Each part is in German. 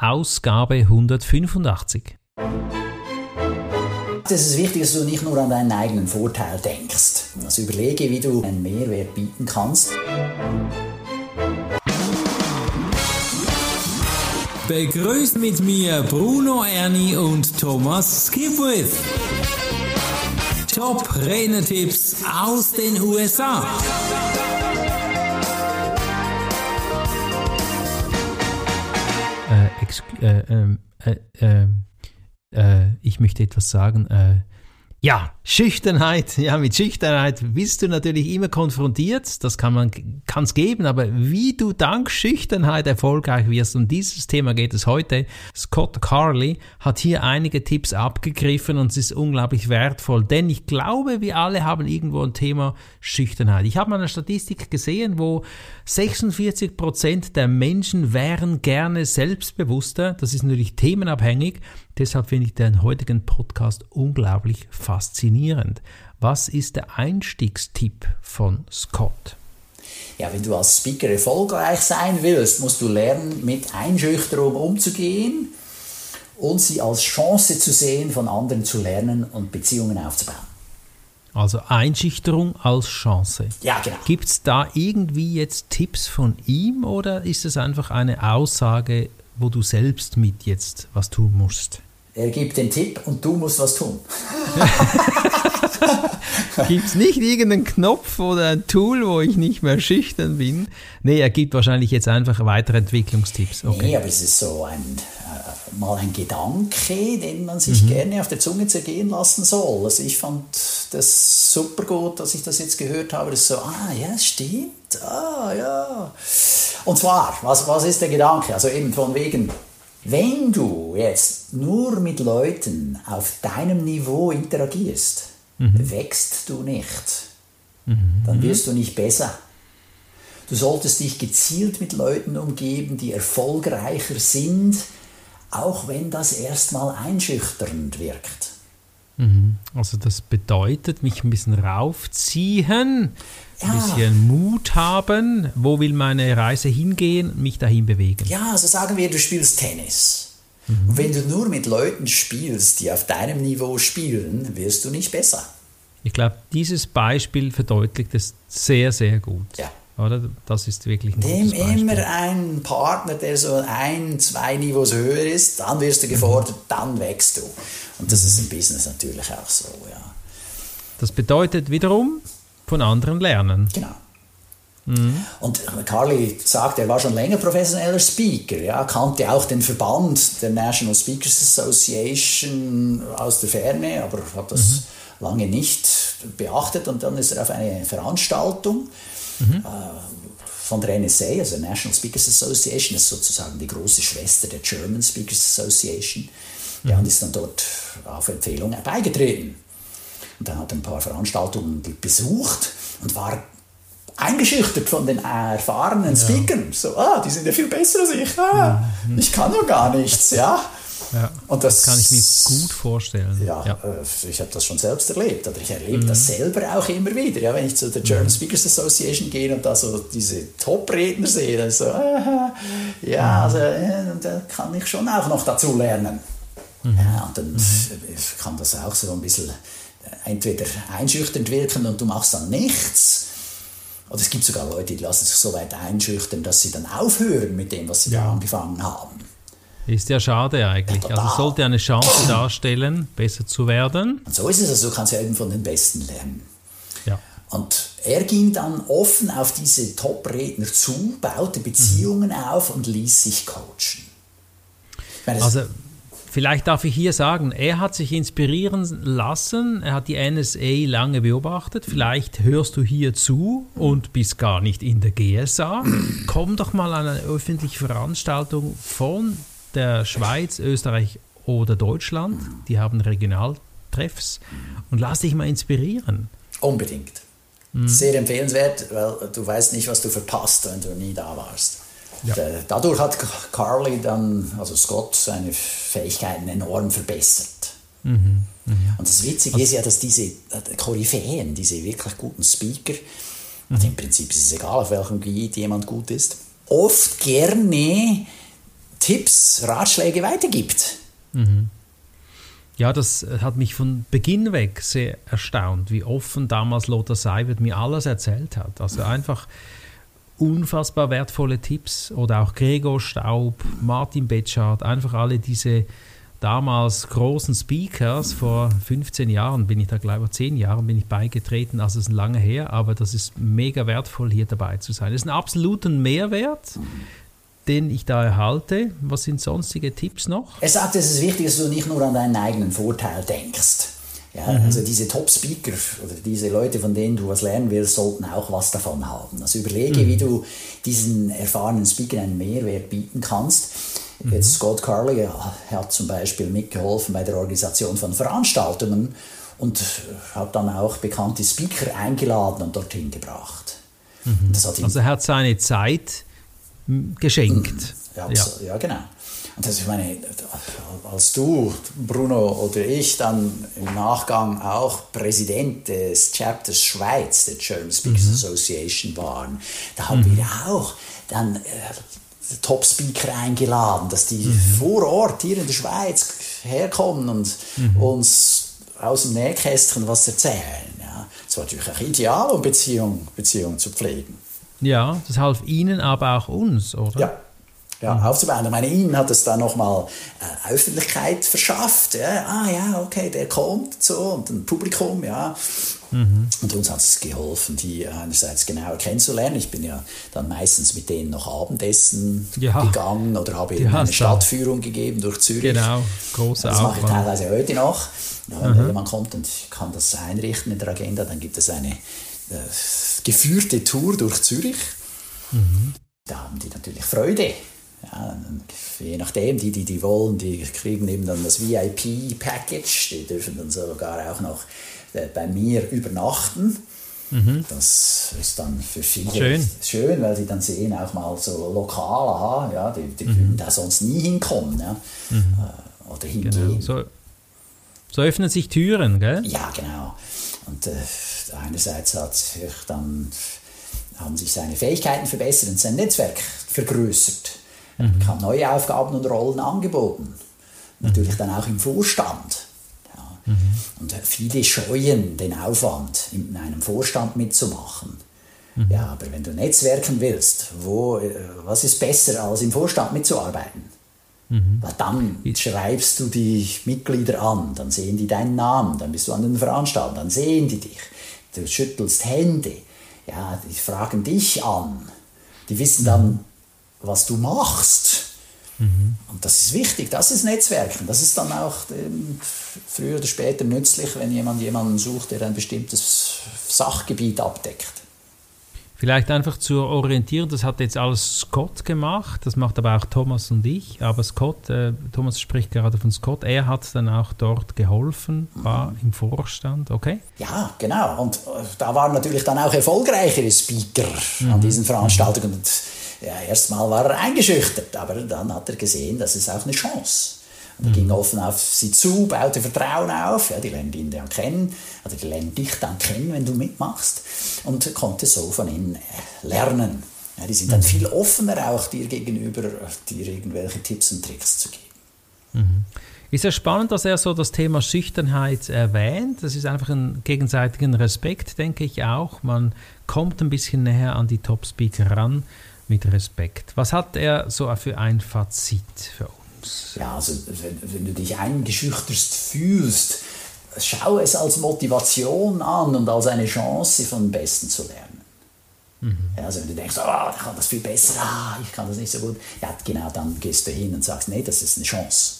Ausgabe 185. Es ist wichtig, dass du nicht nur an deinen eigenen Vorteil denkst. Also überlege, wie du einen Mehrwert bieten kannst. Begrüßt mit mir Bruno Erni und Thomas Skipwith. Top Rennertipps aus den USA. Äh, äh, ähm, äh, ähm, äh, ich möchte etwas sagen. Ja, Schüchternheit, ja, mit Schüchternheit bist du natürlich immer konfrontiert, das kann man, kann's geben, aber wie du dank Schüchternheit erfolgreich wirst, und dieses Thema geht es heute. Scott Carley hat hier einige Tipps abgegriffen und es ist unglaublich wertvoll, denn ich glaube, wir alle haben irgendwo ein Thema Schüchternheit. Ich habe mal eine Statistik gesehen, wo 46 Prozent der Menschen wären gerne selbstbewusster, das ist natürlich themenabhängig, deshalb finde ich den heutigen Podcast unglaublich faszinierend. Was ist der Einstiegstipp von Scott? Ja, wenn du als Speaker erfolgreich sein willst, musst du lernen, mit Einschüchterung umzugehen und sie als Chance zu sehen, von anderen zu lernen und Beziehungen aufzubauen. Also Einschüchterung als Chance. Ja, genau. Gibt es da irgendwie jetzt Tipps von ihm oder ist es einfach eine Aussage, wo du selbst mit jetzt was tun musst? Er gibt den Tipp und du musst was tun. gibt es nicht irgendeinen Knopf oder ein Tool, wo ich nicht mehr schüchtern bin? Nee, er gibt wahrscheinlich jetzt einfach weitere Entwicklungstipps. Okay. Nee, aber es ist so ein, äh, mal ein Gedanke, den man sich mhm. gerne auf der Zunge zergehen lassen soll. Also ich fand das super gut, dass ich das jetzt gehört habe. Das ist so, ah ja, stimmt, ah ja. Und zwar, was, was ist der Gedanke? Also eben von wegen, wenn du jetzt nur mit Leuten auf deinem Niveau interagierst, mhm. wächst du nicht. Mhm. Dann wirst du nicht besser. Du solltest dich gezielt mit Leuten umgeben, die erfolgreicher sind, auch wenn das erstmal einschüchternd wirkt. Mhm. Also das bedeutet, mich ein bisschen raufziehen, ja. ein bisschen Mut haben, wo will meine Reise hingehen, mich dahin bewegen. Ja, also sagen wir, du spielst Tennis. Mhm. Und wenn du nur mit Leuten spielst, die auf deinem Niveau spielen, wirst du nicht besser. Ich glaube, dieses Beispiel verdeutlicht es sehr, sehr gut. Ja. Oder? Das ist wirklich ein Dem immer einen Partner, der so ein, zwei Niveaus höher ist, dann wirst du gefordert, dann wächst du. Und das ist im Business natürlich auch so, ja. Das bedeutet wiederum von anderen lernen. Genau. Mhm. Und Carly sagt, er war schon länger professioneller Speaker, ja, kannte auch den Verband der National Speakers Association aus der Ferne, aber hat das mhm. lange nicht beachtet. Und dann ist er auf eine Veranstaltung mhm. äh, von der NSA, also National Speakers Association, ist sozusagen die große Schwester der German Speakers Association, ja, und ist dann dort auf Empfehlung beigetreten. Und dann hat er ein paar Veranstaltungen besucht und war eingeschüchtert von den erfahrenen Speakern. Ja. So, ah, die sind ja viel besser als ich. Ah, mhm. Ich kann ja gar nichts, ja. Ja, und das, das, kann ich mir gut vorstellen. Ja, ja. Äh, ich habe das schon selbst erlebt. Oder ich erlebe mhm. das selber auch immer wieder. Ja, wenn ich zu der German mhm. Speakers Association gehe und da so diese Top-Redner sehe, dann so, ah, ja, mhm. also, da kann ich schon auch noch dazu lernen. Mhm. Ja, und dann mhm. kann das auch so ein bisschen äh, entweder einschüchternd wirken und du machst dann nichts. Oder es gibt sogar Leute, die lassen sich so weit einschüchtern, dass sie dann aufhören mit dem, was sie ja. da angefangen haben. Ist ja schade eigentlich. Ja, also sollte eine Chance darstellen, besser zu werden. Und so ist es. Also du kannst ja eben von den Besten lernen. Ja. Und er ging dann offen auf diese Top-Redner zu, baute Beziehungen mhm. auf und ließ sich coachen. Meine, also Vielleicht darf ich hier sagen, er hat sich inspirieren lassen, er hat die NSA lange beobachtet. Vielleicht hörst du hier zu und bist gar nicht in der GSA. Komm doch mal an eine öffentliche Veranstaltung von der Schweiz, Österreich oder Deutschland. Die haben Regionaltreffs und lass dich mal inspirieren. Unbedingt. Mhm. Sehr empfehlenswert, weil du weißt nicht, was du verpasst, wenn du nie da warst. Ja. Dadurch hat Carly dann, also Scott, seine Fähigkeiten enorm verbessert. Mhm. Mhm. Und das Witzige also, ist ja, dass diese äh, Koryphäen, diese wirklich guten Speaker, mhm. im Prinzip ist es egal, auf welchem Gebiet jemand gut ist, oft gerne Tipps, Ratschläge weitergibt. Mhm. Ja, das hat mich von Beginn weg sehr erstaunt, wie offen damals Lothar Seibert mir alles erzählt hat. Also einfach unfassbar wertvolle Tipps oder auch Gregor Staub, Martin Betschart, einfach alle diese damals großen Speakers, vor 15 Jahren bin ich da, glaube ich, 10 Jahren bin ich beigetreten, also es ist lange her, aber das ist mega wertvoll, hier dabei zu sein. Das ist ein absoluten Mehrwert, den ich da erhalte. Was sind sonstige Tipps noch? Er sagt, es ist wichtig, dass du nicht nur an deinen eigenen Vorteil denkst. Ja, mhm. Also diese Top-Speaker oder diese Leute, von denen du was lernen willst, sollten auch was davon haben. Also überlege, mhm. wie du diesen erfahrenen Speaker einen Mehrwert bieten kannst. Mhm. Jetzt Scott Carley hat zum Beispiel mitgeholfen bei der Organisation von Veranstaltungen und hat dann auch bekannte Speaker eingeladen und dorthin gebracht. Mhm. also er hat seine Zeit geschenkt. Ja, ja. ja genau. Und das, ich meine, als du, Bruno oder ich dann im Nachgang auch Präsident des Chapters Schweiz der German Speakers mhm. Association waren, da haben mhm. wir auch dann äh, Top-Speaker eingeladen, dass die mhm. vor Ort hier in der Schweiz herkommen und mhm. uns aus dem Nähkästchen was erzählen. Ja. Das war natürlich auch ideal, um Beziehung, Beziehung zu pflegen. Ja, das half Ihnen, aber auch uns, oder? Ja, ja, aufzubauen. Ich meine, ihnen hat es dann nochmal äh, Öffentlichkeit verschafft. Ja. Ah ja, okay, der kommt so und ein Publikum, ja. Mhm. Und uns hat es geholfen, die einerseits genauer kennenzulernen. Ich bin ja dann meistens mit denen noch Abendessen ja. gegangen oder habe ihnen eine Stadtführung gegeben durch Zürich. Genau, große Das mache ich teilweise heute noch. Ja, wenn mhm. jemand kommt und kann das einrichten in der Agenda, dann gibt es eine äh, geführte Tour durch Zürich. Mhm. Da haben die natürlich Freude. Je nachdem, die, die die wollen, die kriegen eben dann das VIP-Package, die dürfen dann sogar auch noch äh, bei mir übernachten. Mhm. Das ist dann für viele schön. schön, weil sie dann sehen auch mal so lokal, aha, ja, die, die mhm. würden da sonst nie hinkommen ja, mhm. Äh, oder hingehen. Genau. So, so, öffnen sich Türen, gell? Ja, genau. Und äh, einerseits hat sich dann, haben sich seine Fähigkeiten verbessert und sein Netzwerk vergrößert. Mhm. bekam neue Aufgaben und Rollen angeboten. Natürlich mhm. dann auch im Vorstand. Ja. Mhm. Und viele scheuen den Aufwand, in einem Vorstand mitzumachen. Mhm. Ja, aber wenn du netzwerken willst, wo, äh, was ist besser, als im Vorstand mitzuarbeiten? Mhm. Weil dann schreibst du die Mitglieder an, dann sehen die deinen Namen, dann bist du an den Veranstaltungen, dann sehen die dich. Du schüttelst Hände, ja, die fragen dich an. Die wissen dann, mhm was du machst. Mhm. Und das ist wichtig, das ist Netzwerken. Das ist dann auch ähm, früher oder später nützlich, wenn jemand jemanden sucht, der ein bestimmtes Sachgebiet abdeckt. Vielleicht einfach zur Orientierung, das hat jetzt alles Scott gemacht, das macht aber auch Thomas und ich. Aber Scott, äh, Thomas spricht gerade von Scott, er hat dann auch dort geholfen, war mhm. im Vorstand, okay? Ja, genau. Und äh, da waren natürlich dann auch erfolgreichere Speaker mhm. an diesen Veranstaltungen. Und ja, erstmal war er eingeschüchtert, aber dann hat er gesehen, das ist auch eine Chance. Und er mhm. ging offen auf sie zu, baute Vertrauen auf, ja, die lernen ihn dann kennen, oder die lernen dich dann kennen, wenn du mitmachst, und konnte so von ihnen lernen. Ja, die sind dann mhm. viel offener auch dir gegenüber, dir irgendwelche Tipps und Tricks zu geben. Mhm. Ist ja spannend, dass er so das Thema Schüchternheit erwähnt. Das ist einfach ein gegenseitigen Respekt, denke ich auch. Man kommt ein bisschen näher an die Top-Speaker ran mit Respekt. Was hat er so für ein Fazit für uns? Ja, also wenn, wenn du dich eingeschüchterst fühlst, schau es als Motivation an und als eine Chance, von Besten zu lernen. Mhm. Also wenn du denkst, oh, ich kann das viel besser, ah, ich kann das nicht so gut, ja, genau dann gehst du hin und sagst, nee, das ist eine Chance.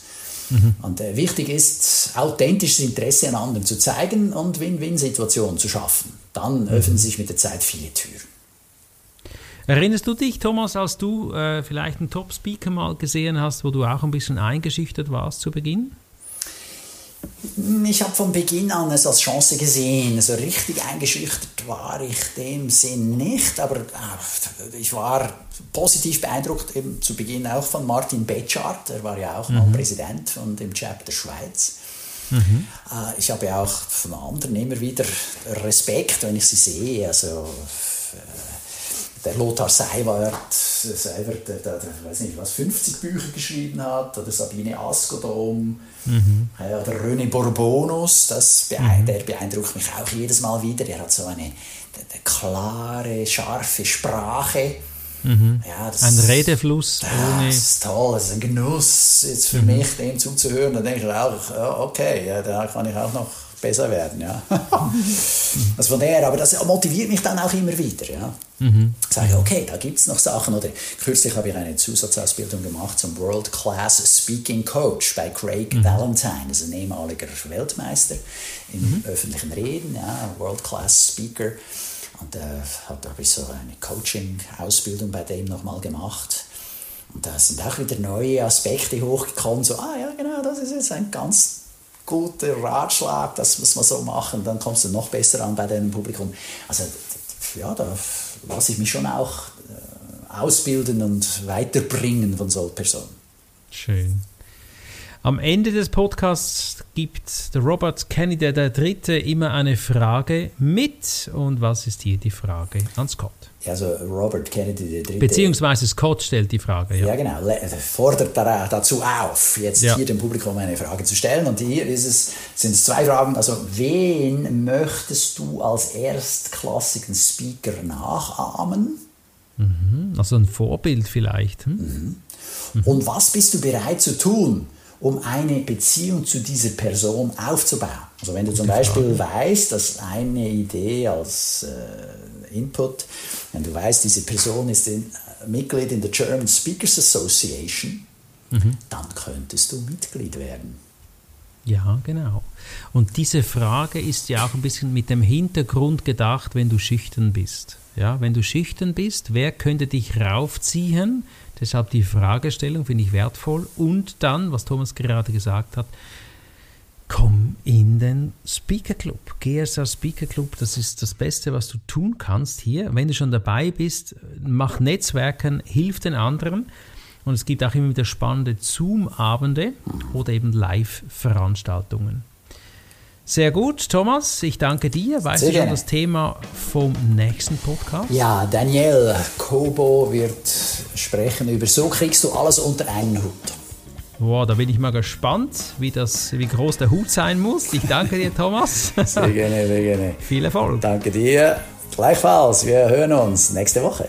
Mhm. Und äh, wichtig ist, authentisches Interesse an anderen zu zeigen und Win-Win-Situationen zu schaffen. Dann mhm. öffnen sich mit der Zeit viele Türen. Erinnerst du dich, Thomas, als du äh, vielleicht einen Top-Speaker mal gesehen hast, wo du auch ein bisschen eingeschüchtert warst zu Beginn? Ich habe von Beginn an es als Chance gesehen. So richtig eingeschüchtert war ich dem Sinn nicht, aber äh, ich war positiv beeindruckt eben zu Beginn auch von Martin Betschart. Er war ja auch mhm. mal Präsident von dem Chapter Schweiz. Mhm. Äh, ich habe auch von anderen immer wieder Respekt, wenn ich sie sehe. Also, äh, der Lothar Seiwert, Seiwert der, der, der, weiß nicht, was, 50 Bücher geschrieben hat, oder Sabine Askodom, mhm. ja, oder René Bourbonus, das mhm. der beeindruckt mich auch jedes Mal wieder. Der hat so eine, eine klare, scharfe Sprache. Mhm. Ja, das, ein Redefluss. Das ist toll, das ist ein Genuss jetzt für mhm. mich, dem zuzuhören. Da denke ich auch, okay, ja, da kann ich auch noch besser werden. Ja. also von der, aber das motiviert mich dann auch immer wieder. Ja. Mhm. Ich sage, okay, da gibt es noch Sachen. Oder kürzlich habe ich eine Zusatzausbildung gemacht zum World Class Speaking Coach bei Craig mhm. Valentine, ist ein ehemaliger Weltmeister im mhm. öffentlichen Reden, ja, World Class Speaker. Und äh, da habe ich so eine Coaching-Ausbildung bei dem nochmal gemacht. Und da sind auch wieder neue Aspekte hochgekommen, so, ah ja, genau, das ist jetzt ein ganz guter Ratschlag, das muss man so machen, dann kommst du noch besser an bei deinem Publikum. Also ja, da lasse ich mich schon auch äh, ausbilden und weiterbringen von solchen Personen. Schön. Am Ende des Podcasts gibt der Robert Kennedy der Dritte immer eine Frage mit. Und was ist hier die Frage an Scott? Also Robert Kennedy der Dritte. Beziehungsweise Scott stellt die Frage. Ja, ja genau. Fordert dazu auf, jetzt ja. hier dem Publikum eine Frage zu stellen. Und hier ist es, sind es zwei Fragen. Also wen möchtest du als erstklassigen Speaker nachahmen? Mhm. Also ein Vorbild vielleicht. Hm? Mhm. Und was bist du bereit zu tun, um eine Beziehung zu dieser Person aufzubauen. Also wenn du zum Beispiel weißt, dass eine Idee als äh, Input, wenn du weißt, diese Person ist in, äh, Mitglied in der German Speakers Association, mhm. dann könntest du Mitglied werden. Ja, genau. Und diese Frage ist ja auch ein bisschen mit dem Hintergrund gedacht, wenn du schüchtern bist. Ja, wenn du schüchtern bist, wer könnte dich raufziehen? Deshalb die Fragestellung finde ich wertvoll. Und dann, was Thomas gerade gesagt hat, komm in den Speaker Club. GSR Speaker Club, das ist das Beste, was du tun kannst hier. Wenn du schon dabei bist, mach Netzwerken, hilf den anderen. Und es gibt auch immer wieder spannende Zoom-Abende oder eben Live-Veranstaltungen. Sehr gut, Thomas, ich danke dir. Weißt Sehr du schon das Thema vom nächsten Podcast? Ja, Daniel Kobo wird sprechen über So kriegst du alles unter einen Hut. Wow, da bin ich mal gespannt, wie, das, wie groß der Hut sein muss. Ich danke dir, Thomas. Sehr gerne, sehr gerne. Viel Erfolg. Danke dir. Gleichfalls, wir hören uns nächste Woche.